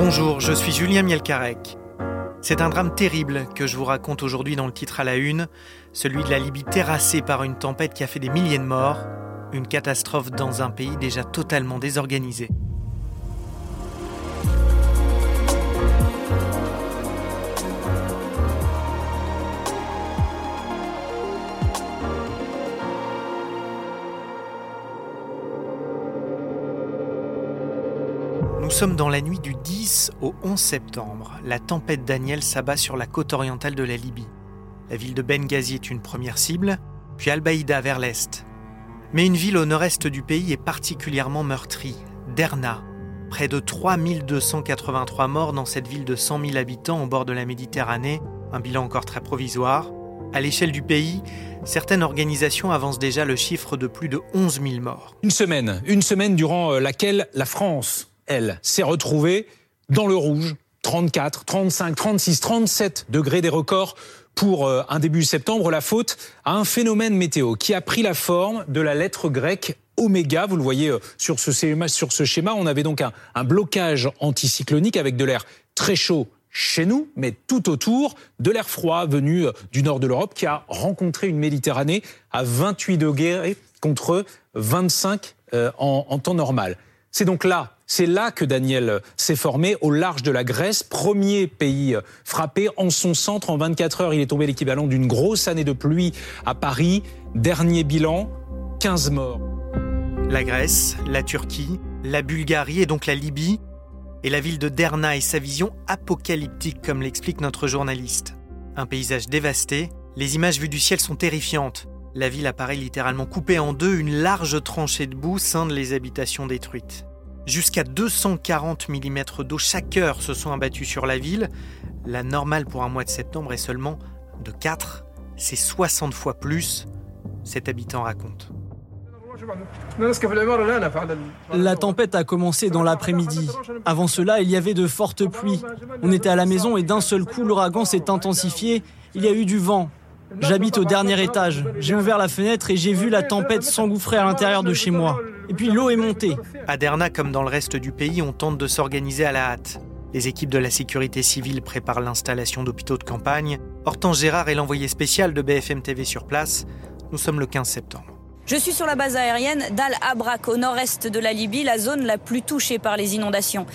Bonjour, je suis Julien Mielcarec. C'est un drame terrible que je vous raconte aujourd'hui dans le titre à la une, celui de la Libye terrassée par une tempête qui a fait des milliers de morts, une catastrophe dans un pays déjà totalement désorganisé. Sommes dans la nuit du 10 au 11 septembre. La tempête Daniel s'abat sur la côte orientale de la Libye. La ville de Benghazi est une première cible, puis Al-Baïda vers l'est. Mais une ville au nord-est du pays est particulièrement meurtrie, Derna. Près de 3283 morts dans cette ville de 100 000 habitants au bord de la Méditerranée, un bilan encore très provisoire. À l'échelle du pays, certaines organisations avancent déjà le chiffre de plus de 11 000 morts. Une semaine, une semaine durant euh, laquelle? La France, elle, s'est retrouvée dans le rouge, 34, 35, 36, 37 degrés des records pour euh, un début septembre, la faute à un phénomène météo qui a pris la forme de la lettre grecque oméga. Vous le voyez euh, sur ce schéma. Sur ce schéma on avait donc un, blocage anticyclonique avec de l'air très chaud chez nous, mais tout autour de l'air froid venu euh, du nord de l'Europe qui a rencontré une Méditerranée à 28 degrés contre 25 en, en temps normal. C'est donc là c'est là que Daniel s'est formé, au large de la Grèce, premier pays frappé. En son centre, en 24 heures, il est tombé l'équivalent d'une grosse année de pluie à Paris. Dernier bilan, 15 morts. La Grèce, la Turquie, la Bulgarie et donc la Libye, et la ville de Derna et sa vision apocalyptique, comme l'explique notre journaliste. Un paysage dévasté, les images vues du ciel sont terrifiantes. La ville apparaît littéralement coupée en deux, une large tranchée de boue scinde les habitations détruites. Jusqu'à 240 mm d'eau chaque heure se sont abattus sur la ville. La normale pour un mois de septembre est seulement de 4. C'est 60 fois plus, cet habitant raconte. La tempête a commencé dans l'après-midi. Avant cela, il y avait de fortes pluies. On était à la maison et d'un seul coup, l'ouragan s'est intensifié. Il y a eu du vent. J'habite au dernier étage. J'ai ouvert la fenêtre et j'ai vu la tempête s'engouffrer à l'intérieur de chez moi. Et puis l'eau est montée. À Derna, comme dans le reste du pays, on tente de s'organiser à la hâte. Les équipes de la sécurité civile préparent l'installation d'hôpitaux de campagne. Hortense Gérard est l'envoyé spécial de BFM TV sur place. Nous sommes le 15 septembre. Je suis sur la base aérienne d'Al Abrak, au nord-est de la Libye, la zone la plus touchée par les inondations.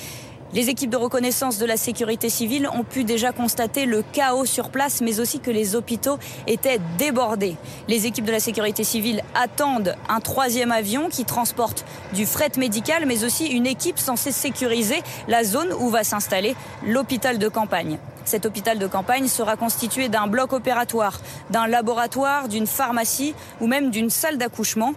Les équipes de reconnaissance de la sécurité civile ont pu déjà constater le chaos sur place, mais aussi que les hôpitaux étaient débordés. Les équipes de la sécurité civile attendent un troisième avion qui transporte du fret médical, mais aussi une équipe censée sécuriser la zone où va s'installer l'hôpital de campagne. Cet hôpital de campagne sera constitué d'un bloc opératoire, d'un laboratoire, d'une pharmacie ou même d'une salle d'accouchement.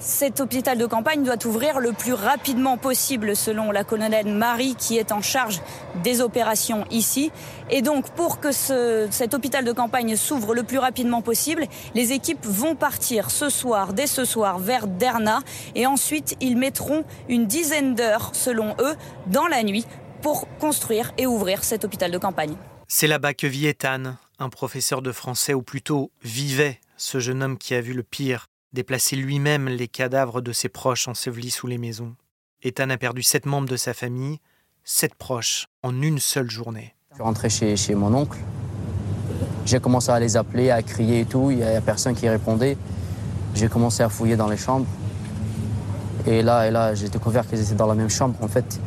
Cet hôpital de campagne doit ouvrir le plus rapidement possible selon la colonelle Marie qui est en charge des opérations ici. Et donc pour que ce, cet hôpital de campagne s'ouvre le plus rapidement possible, les équipes vont partir ce soir, dès ce soir, vers Derna et ensuite ils mettront une dizaine d'heures selon eux dans la nuit pour construire et ouvrir cet hôpital de campagne. C'est là-bas que vit Ethan, un professeur de français, ou plutôt vivait ce jeune homme qui a vu le pire déplacer lui-même les cadavres de ses proches ensevelis sous les maisons. Ethan a perdu sept membres de sa famille, sept proches, en une seule journée. Je suis rentré chez, mon oncle. J'ai commencé à les appeler, à crier et tout. Il n'y a personne qui répondait. J'ai commencé à fouiller dans les chambres. Et là, et là j'ai découvert qu'ils étaient dans la même chambre. En fait,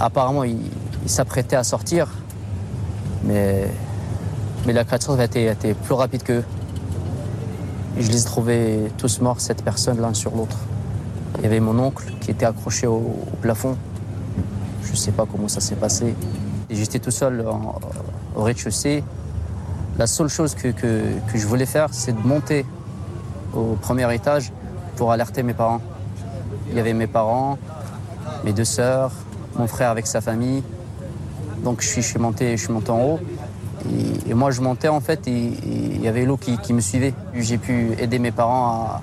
apparemment, ils il s'apprêtaient à sortir. Mais, la été, a été plus rapide qu'eux. Je les ai trouvés tous morts, sept personnes l'un sur l'autre. Il y avait mon oncle qui était accroché au, plafond. Je ne sais pas comment ça s'est passé. J'étais tout seul au rez-de-chaussée. La seule chose que je voulais faire, c'est de monter au premier étage pour alerter mes parents. Il y avait mes parents, mes deux sœurs, mon frère avec sa famille. Donc je suis, je suis, monté, je suis monté en haut. Et, moi, je montais en fait, et il y avait l'eau qui, me suivait. J'ai pu aider mes parents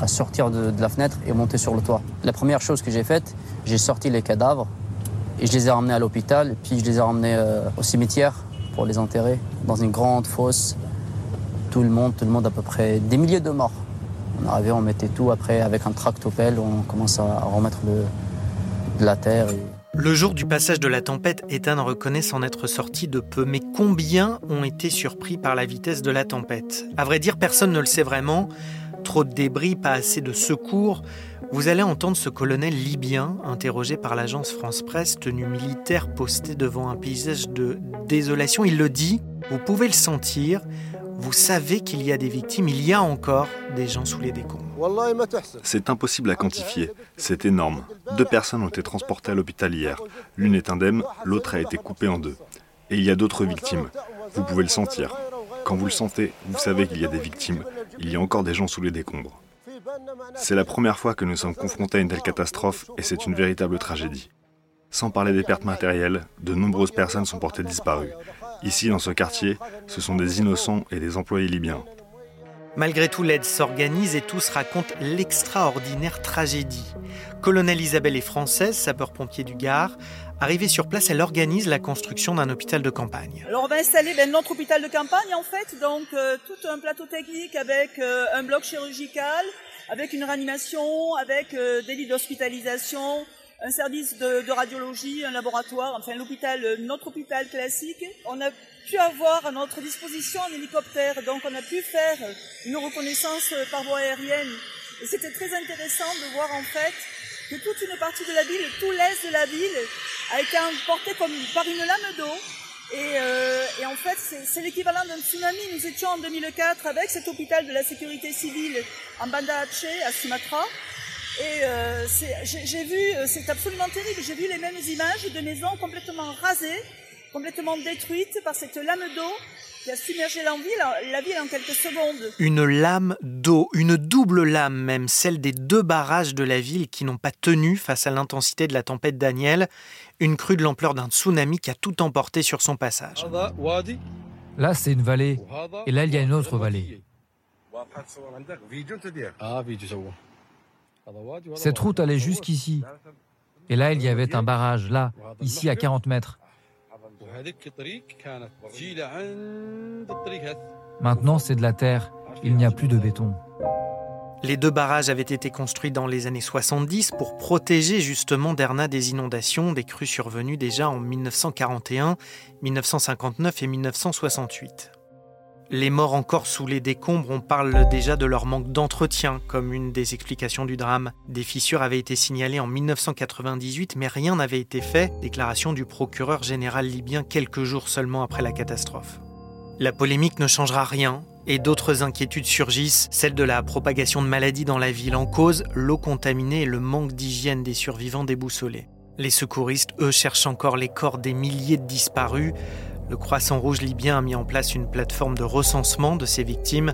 à, sortir de, la fenêtre et monter sur le toit. La première chose que j'ai faite, j'ai sorti les cadavres et je les ai ramenés à l'hôpital, puis je les ai ramenés euh, au cimetière pour les enterrer dans une grande fosse. Tout le monde, tout le monde à peu près des milliers de morts. On arrivait, on mettait tout. Après, avec un tractopelle, on commence à remettre de la terre. Le jour du passage de la tempête, Ethan reconnaît s'en être sorti de peu. Mais combien ont été surpris par la vitesse de la tempête? À vrai dire, personne ne le sait vraiment. Trop de débris, pas assez de secours. Vous allez entendre ce colonel libyen, interrogé par l'agence France Presse, tenu militaire posté devant un paysage de désolation. Il le dit, vous pouvez le sentir, vous savez qu'il y a des victimes, il y a encore des gens sous les décombres. C'est impossible à quantifier, c'est énorme. Deux personnes ont été transportées à l'hôpital hier. L'une est indemne, l'autre a été coupée en deux. Et il y a d'autres victimes. Vous pouvez le sentir. Quand vous le sentez, vous savez qu'il y a des victimes. Il y a encore des gens sous les décombres. C'est la première fois que nous sommes confrontés à une telle catastrophe et c'est une véritable tragédie. Sans parler des pertes matérielles, de nombreuses personnes sont portées disparues. Ici, dans ce quartier, ce sont des innocents et des employés libyens. Malgré tout, l'aide s'organise et tous racontent l'extraordinaire tragédie. Colonel Isabelle est française, sapeur-pompier du Gard. Arrivée sur place, elle organise la construction d'un hôpital de campagne. Alors on va installer ben, notre hôpital de campagne en fait, donc euh, tout un plateau technique avec euh, un bloc chirurgical, avec une réanimation, avec euh, des lits d'hospitalisation, un service de, radiologie, un laboratoire, enfin l'hôpital, notre hôpital classique. On a pu avoir à notre disposition un hélicoptère, donc on a pu faire une reconnaissance par voie aérienne. Et c'était très intéressant de voir en fait que toute une partie de la ville, tout l'est de la ville, a été emporté comme par une lame d'eau. Et, euh, et, en fait, c'est l'équivalent d'un tsunami. Nous étions en 2004 avec cet hôpital de la sécurité civile en Banda Aceh, à Sumatra. Et euh, j'ai vu, euh, c'est absolument terrible, j'ai vu les mêmes images de maisons complètement rasées, complètement détruites par cette lame d'eau qui a submergé la ville, la ville en quelques secondes. Une lame d'eau, une double lame même, celle des deux barrages de la ville qui n'ont pas tenu face à l'intensité de la tempête Daniel, une crue de l'ampleur d'un tsunami qui a tout emporté sur son passage. Là, c'est une vallée, et là, il y a une autre vallée. Cette route allait jusqu'ici. Et là, il y avait un barrage, là, ici à 40 mètres. Maintenant, c'est de la terre. Il n'y a plus de béton. Les deux barrages avaient été construits dans les années 70 pour protéger justement Derna des inondations, des crues survenues déjà en 1941, 1959 et 1968. Les morts encore sous les décombres, on parle déjà de leur manque d'entretien comme une des explications du drame. Des fissures avaient été signalées en 1998, mais rien n'avait été fait, déclaration du procureur général libyen quelques jours seulement après la catastrophe. La polémique ne changera rien, et d'autres inquiétudes surgissent, celle de la propagation de maladies dans la ville en cause, l'eau contaminée et le manque d'hygiène des survivants déboussolés. Les secouristes, eux, cherchent encore les corps des milliers de disparus, le Croissant Rouge libyen a mis en place une plateforme de recensement de ses victimes.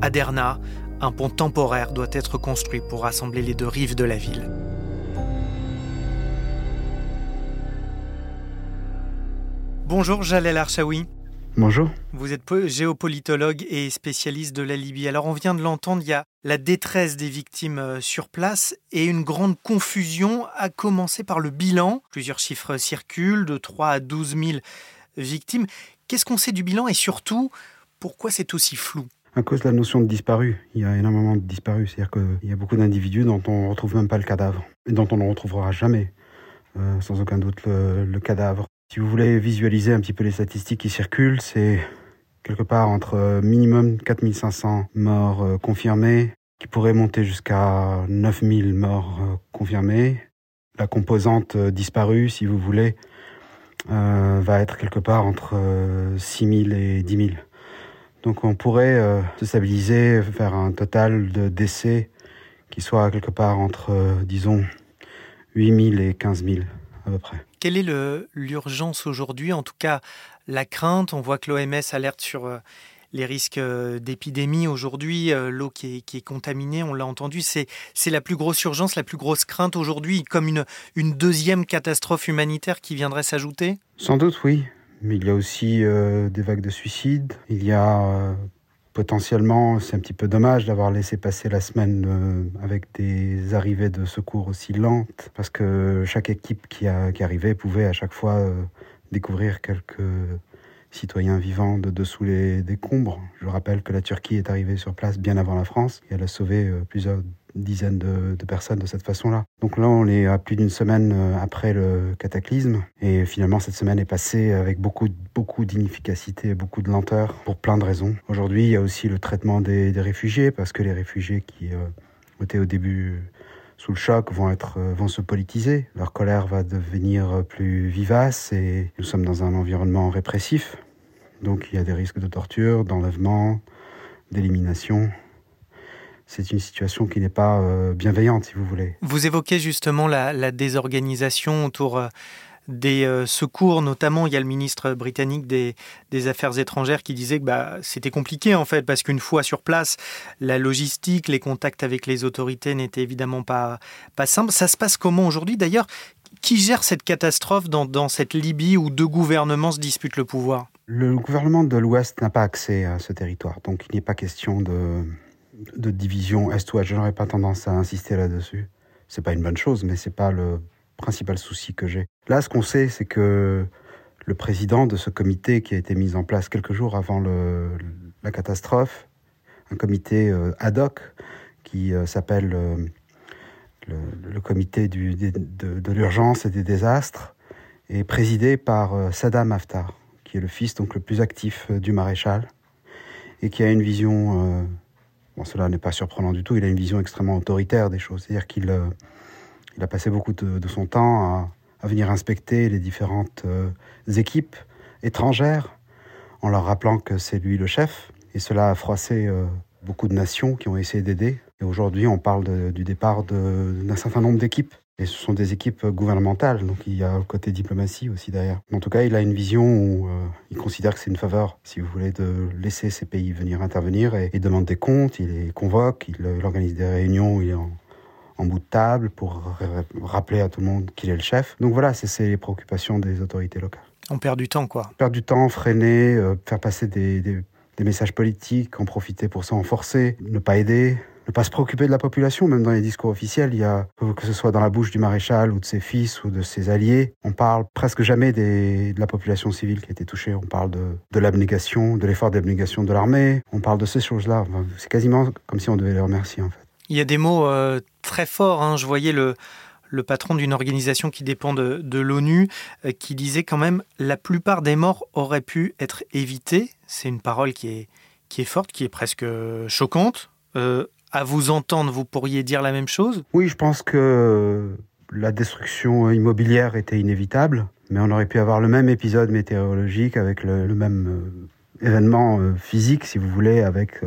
À Derna, un pont temporaire doit être construit pour rassembler les deux rives de la ville. Bonjour Jalel Archaoui. Bonjour. Vous êtes géopolitologue et spécialiste de la Libye. Alors on vient de l'entendre, il y a la détresse des victimes euh, sur place et une grande confusion, à commencer par le bilan. Plusieurs chiffres circulent, de 3 à 12 000 victimes. Qu'est-ce qu'on sait du bilan et surtout, pourquoi c'est aussi flou? À cause de la notion de disparu. Il y a énormément de disparus. C'est-à-dire qu'il y a beaucoup d'individus dont on ne retrouve même pas le cadavre. Et dont on ne retrouvera jamais, euh, sans aucun doute, le, cadavre. Si vous voulez visualiser un petit peu les statistiques qui circulent, c'est quelque part entre minimum 4500 morts euh, confirmés, qui pourraient monter jusqu'à 9000 morts euh, confirmés. La composante disparue, si vous voulez, euh, va être quelque part entre 6 euh, 000 et 10 000. Donc on pourrait euh, se stabiliser, faire un total de décès qui soit quelque part entre, disons, 8 000 et 15 000 à peu près. Quelle est l'urgence aujourd'hui? En tout cas, la crainte, on voit que l'OMS alerte sur les risques euh, d'épidémie aujourd'hui, euh, l'eau qui est, contaminée, on l'a entendu, c'est la plus grosse urgence, la plus grosse crainte aujourd'hui, comme une, deuxième catastrophe humanitaire qui viendrait s'ajouter? Sans doute, oui. Mais il y a aussi euh, des vagues de suicides. Il y a potentiellement, c'est un petit peu dommage d'avoir laissé passer la semaine avec des arrivées de secours aussi lentes, parce que chaque équipe qui, qui arrivait pouvait à chaque fois découvrir quelques citoyens vivant de dessous les décombres. Je rappelle que la Turquie est arrivée sur place bien avant la France et elle a sauvé euh, plusieurs dizaines de, personnes de cette façon-là. Donc là, on est à plus d'une semaine euh, après le cataclysme et finalement cette semaine est passée avec beaucoup, beaucoup d'inefficacité, beaucoup de lenteur pour plein de raisons. Aujourd'hui, il y a aussi le traitement des, réfugiés parce que les réfugiés qui euh, étaient au début sous le choc vont être euh, vont se politiser, leur colère va devenir plus vivace et nous sommes dans un environnement répressif. Donc il y a des risques de torture, d'enlèvement, d'élimination c'est une situation qui n'est pas euh, bienveillante, si vous voulez. Vous évoquez justement la, désorganisation autour euh, des euh, secours, notamment il y a le ministre britannique des, Affaires étrangères qui disait que bah, c'était compliqué en fait, parce qu'une fois sur place, la logistique, les contacts avec les autorités n'étaient évidemment pas, pas simples. Ça se passe comment aujourd'hui? D'ailleurs, qui gère cette catastrophe dans, cette Libye où deux gouvernements se disputent le pouvoir? Le gouvernement de l'Ouest n'a pas accès à ce territoire, donc il n'est pas question de de division Est-Ouest. Je n'aurais pas tendance à insister là-dessus. C'est pas une bonne chose, mais c'est pas le principal souci que j'ai. Là, ce qu'on sait, c'est que le président de ce comité qui a été mis en place quelques jours avant la catastrophe, un comité euh, ad hoc qui euh, s'appelle euh, le, comité de, l'urgence et des désastres, est présidé par Saddam Haftar, qui est le fils donc le plus actif du maréchal et qui a une vision Bon, cela n'est pas surprenant du tout. Il a une vision extrêmement autoritaire des choses. C'est-à-dire qu'il il a passé beaucoup de, son temps à, venir inspecter les différentes euh, équipes étrangères en leur rappelant que c'est lui le chef. Et cela a froissé euh, beaucoup de nations qui ont essayé d'aider. Et aujourd'hui, on parle du départ d'un certain nombre d'équipes. Et ce sont des équipes gouvernementales, donc il y a le côté diplomatie aussi derrière. En tout cas, il a une vision où euh, il considère que c'est une faveur, si vous voulez, de laisser ces pays venir intervenir et, demande des comptes, il les convoque, il, organise des réunions en, bout de table pour rappeler à tout le monde qu'il est le chef. Donc voilà, c'est les préoccupations des autorités locales. On perd du temps, quoi. Perdre du temps, freiner, euh, faire passer des, des, messages politiques, en profiter pour s'en forcer, ne pas aider, ne pas se préoccuper de la population, même dans les discours officiels, il y a, que ce soit dans la bouche du maréchal ou de ses fils ou de ses alliés, on parle presque jamais de la population civile qui a été touchée. On parle de, de l'abnégation, de l'effort d'abnégation de l'armée. On parle de ces choses-là. c'est quasiment comme si on devait les remercier, en fait. Il y a des mots euh, très forts. Hein. Je voyais le, patron d'une organisation qui dépend de, l'ONU, euh, qui disait quand même la plupart des morts auraient pu être évités. C'est une parole qui est, forte, qui est presque choquante. Euh, à vous entendre, vous pourriez dire la même chose? Oui, je pense que la destruction immobilière était inévitable, mais on aurait pu avoir le même épisode météorologique avec le, même euh, événement physique, si vous voulez, avec,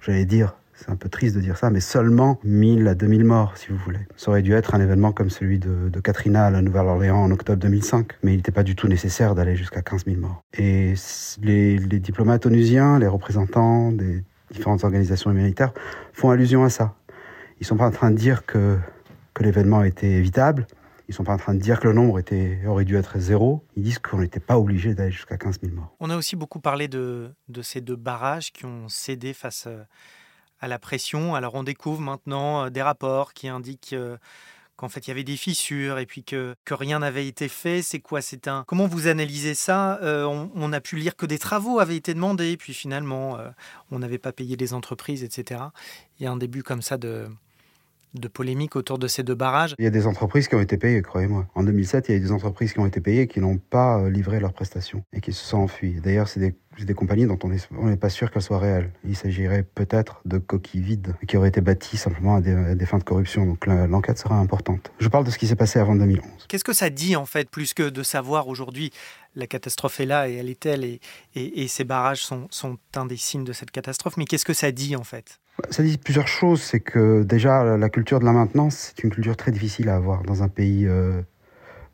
j'allais dire, c'est un peu triste de dire ça, mais seulement 1000 à 2000 morts, si vous voulez. Ça aurait dû être un événement comme celui de, Katrina à la Nouvelle-Orléans en octobre 2005, mais il n'était pas du tout nécessaire d'aller jusqu'à 15 000 morts. Et les, diplomates onusiens, les représentants des différentes organisations humanitaires font allusion à ça. Ils ne sont pas en train de dire que, que l'événement était évitable. Ils ne sont pas en train de dire que le nombre était, aurait dû être zéro. Ils disent qu'on n'était pas obligé d'aller jusqu'à 15 000 morts. On a aussi beaucoup parlé de, de ces deux barrages qui ont cédé face euh, à la pression. Alors on découvre maintenant euh, des rapports qui indiquent euh, qu'en fait il y avait des fissures et puis que, que rien n'avait été fait. C'est quoi? C'est un comment vous analysez ça? Euh, on, a pu lire que des travaux avaient été demandés, puis finalement on n'avait pas payé les entreprises, etc. Il y a un début comme ça de de polémique autour de ces deux barrages. Il y a des entreprises qui ont été payées, croyez-moi. En 2007, il y a eu des entreprises qui ont été payées qui n'ont pas euh, livré leurs prestations et qui se sont enfuies. D'ailleurs, c'est des des compagnies dont on n'est pas sûr qu'elles soient réelles. Il s'agirait peut-être de coquilles vides qui auraient été bâties simplement à des, fins de corruption. Donc l'enquête sera importante. Je parle de ce qui s'est passé avant 2011. Qu'est-ce que ça dit en fait, plus que de savoir aujourd'hui la catastrophe est là et elle est telle et, et, ces barrages sont, sont un des signes de cette catastrophe, mais qu'est-ce que ça dit en fait? Ça dit plusieurs choses. C'est que déjà la culture de la maintenance, c'est une culture très difficile à avoir dans un pays euh,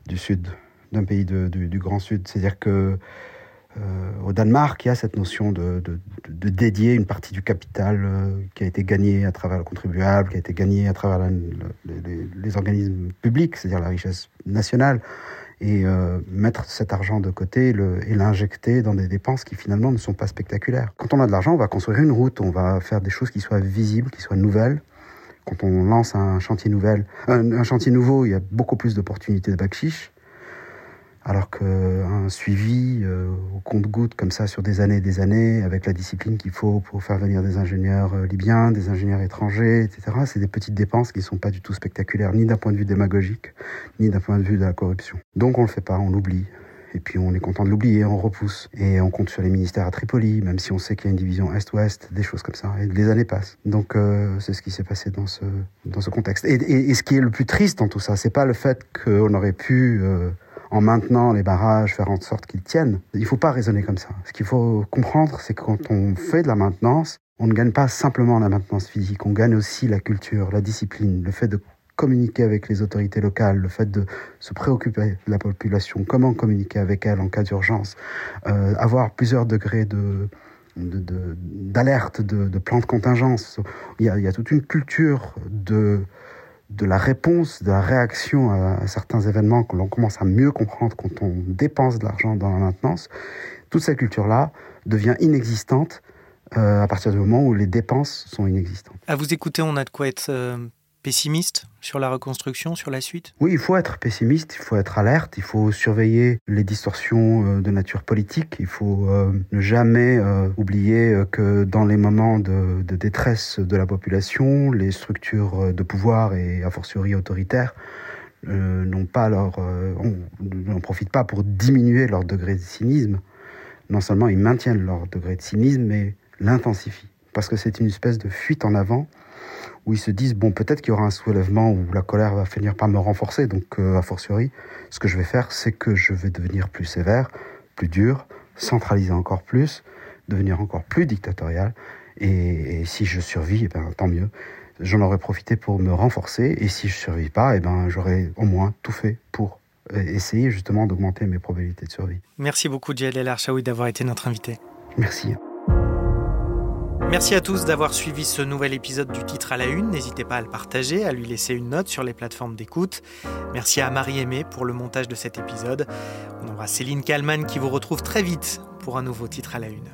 du Sud, d'un pays du, Grand Sud. C'est-à-dire que euh, au Danemark, il y a cette notion de, dédier une partie du capital euh, qui a été gagné à travers le contribuable, qui a été gagné à travers les, organismes publics, c'est-à-dire la richesse nationale, et euh, mettre cet argent de côté et l'injecter dans des dépenses qui finalement ne sont pas spectaculaires. Quand on a de l'argent, on va construire une route, on va faire des choses qui soient visibles, qui soient nouvelles. Quand on lance un chantier, nouvel, un, chantier nouveau, il y a beaucoup plus d'opportunités de backchiche. Alors qu'un suivi euh, au compte-goutte comme ça sur des années et des années, avec la discipline qu'il faut pour faire venir des ingénieurs euh, libyens, des ingénieurs étrangers, etc., c'est des petites dépenses qui ne sont pas du tout spectaculaires, ni d'un point de vue démagogique, ni d'un point de vue de la corruption. Donc on le fait pas, on l'oublie. Et puis on est content de l'oublier, on repousse. Et on compte sur les ministères à Tripoli, même si on sait qu'il y a une division Est-Ouest, des choses comme ça. Et les années passent. Donc euh, c'est ce qui s'est passé dans ce, dans contexte. Et, ce qui est le plus triste dans tout ça, c'est pas le fait qu'on aurait pu... en maintenant les barrages, faire en sorte qu'ils tiennent. Il ne faut pas raisonner comme ça. Ce qu'il faut comprendre, c'est que quand on fait de la maintenance, on ne gagne pas simplement la maintenance physique, on gagne aussi la culture, la discipline, le fait de communiquer avec les autorités locales, le fait de se préoccuper de la population, comment communiquer avec elle en cas d'urgence, euh, avoir plusieurs degrés de d'alerte, de, de, de, plan de contingence. Il y, il y a toute une culture de de la réponse, de la réaction à, certains événements que l'on commence à mieux comprendre quand on dépense de l'argent dans la maintenance, toute cette culture-là devient inexistante euh, à partir du moment où les dépenses sont inexistantes. À vous écouter, on a de quoi être euh, pessimiste sur la reconstruction, sur la suite? Oui, il faut être pessimiste, il faut être alerte, il faut surveiller les distorsions euh, de nature politique, il faut euh, ne jamais euh, oublier que dans les moments de, détresse de la population, les structures de pouvoir et a fortiori autoritaires n'ont pas leur, n'en profitent pas pour diminuer leur degré de cynisme. Non seulement ils maintiennent leur degré de cynisme, mais l'intensifient. Parce que c'est une espèce de fuite en avant où ils se disent bon peut-être qu'il y aura un soulèvement où la colère va finir par me renforcer. Donc euh, a fortiori ce que je vais faire c'est que je vais devenir plus sévère plus dur centraliser encore plus devenir encore plus dictatorial. Et, et si je survis eh ben tant mieux. J'en aurais profité pour me renforcer. Et si je survis pas eh ben j'aurais au moins tout fait pour euh, essayer justement d'augmenter mes probabilités de survie. Merci beaucoup Djel Archaoui d'avoir été notre invité. Merci Merci à tous d'avoir suivi ce nouvel épisode du titre à la une. N'hésitez pas à le partager, à lui laisser une note sur les plateformes d'écoute. Merci à Marie-Aimée pour le montage de cet épisode. On aura Céline Kallmann qui vous retrouve très vite pour un nouveau titre à la une.